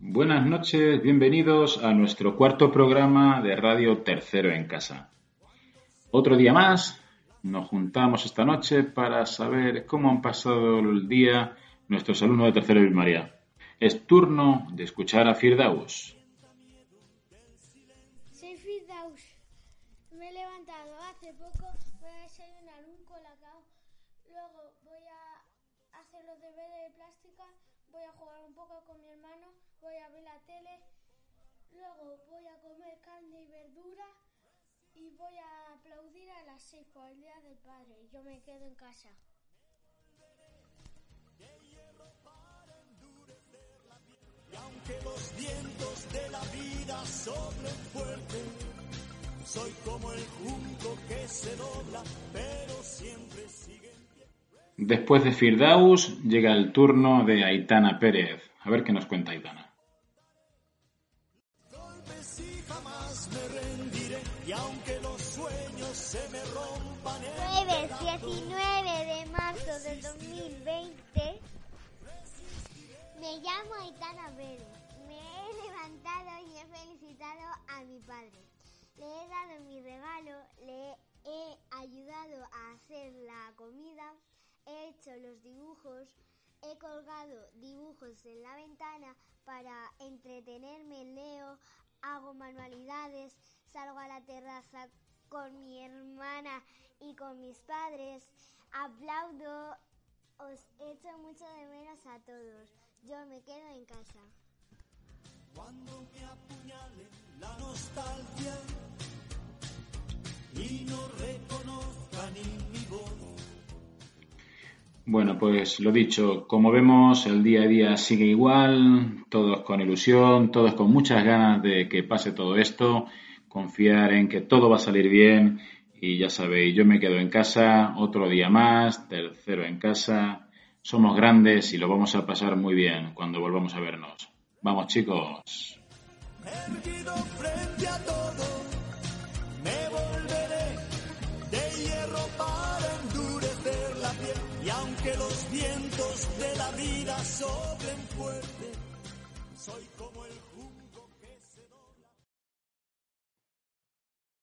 Buenas noches, bienvenidos a nuestro cuarto programa de Radio Tercero en Casa. Otro día más, nos juntamos esta noche para saber cómo han pasado el día nuestros alumnos de Tercero de María. Es turno de escuchar a Firdaus. Soy Firdaus. Me he levantado hace poco, voy a desayunar un colacao, luego voy hacer los deberes de plástica, voy a jugar un poco con mi hermano, voy a ver la tele, luego voy a comer carne y verdura y voy a aplaudir a las seis por el Día del Padre. Yo me quedo en casa. Y aunque los vientos de la vida soplen fuerte, soy como el junco que se dobla, pero siempre sigue. Después de Firdaus llega el turno de Aitana Pérez. A ver qué nos cuenta Aitana. Jueves 19 de marzo del 2020. Me llamo Aitana Pérez. Me he levantado y he felicitado a mi padre. Le he dado mi regalo, le he ayudado a hacer la comida, he hecho los dibujos, he colgado dibujos en la ventana para entretenerme, leo, hago manualidades, salgo a la terraza con mi hermana y con mis padres, aplaudo, os echo mucho de menos a todos. Yo me quedo en casa. Cuando me Bueno, pues lo dicho, como vemos, el día a día sigue igual, todos con ilusión, todos con muchas ganas de que pase todo esto, confiar en que todo va a salir bien y ya sabéis, yo me quedo en casa, otro día más, tercero en casa, somos grandes y lo vamos a pasar muy bien cuando volvamos a vernos. Vamos chicos. Y aunque los vientos de la vida soplen fuerte, soy como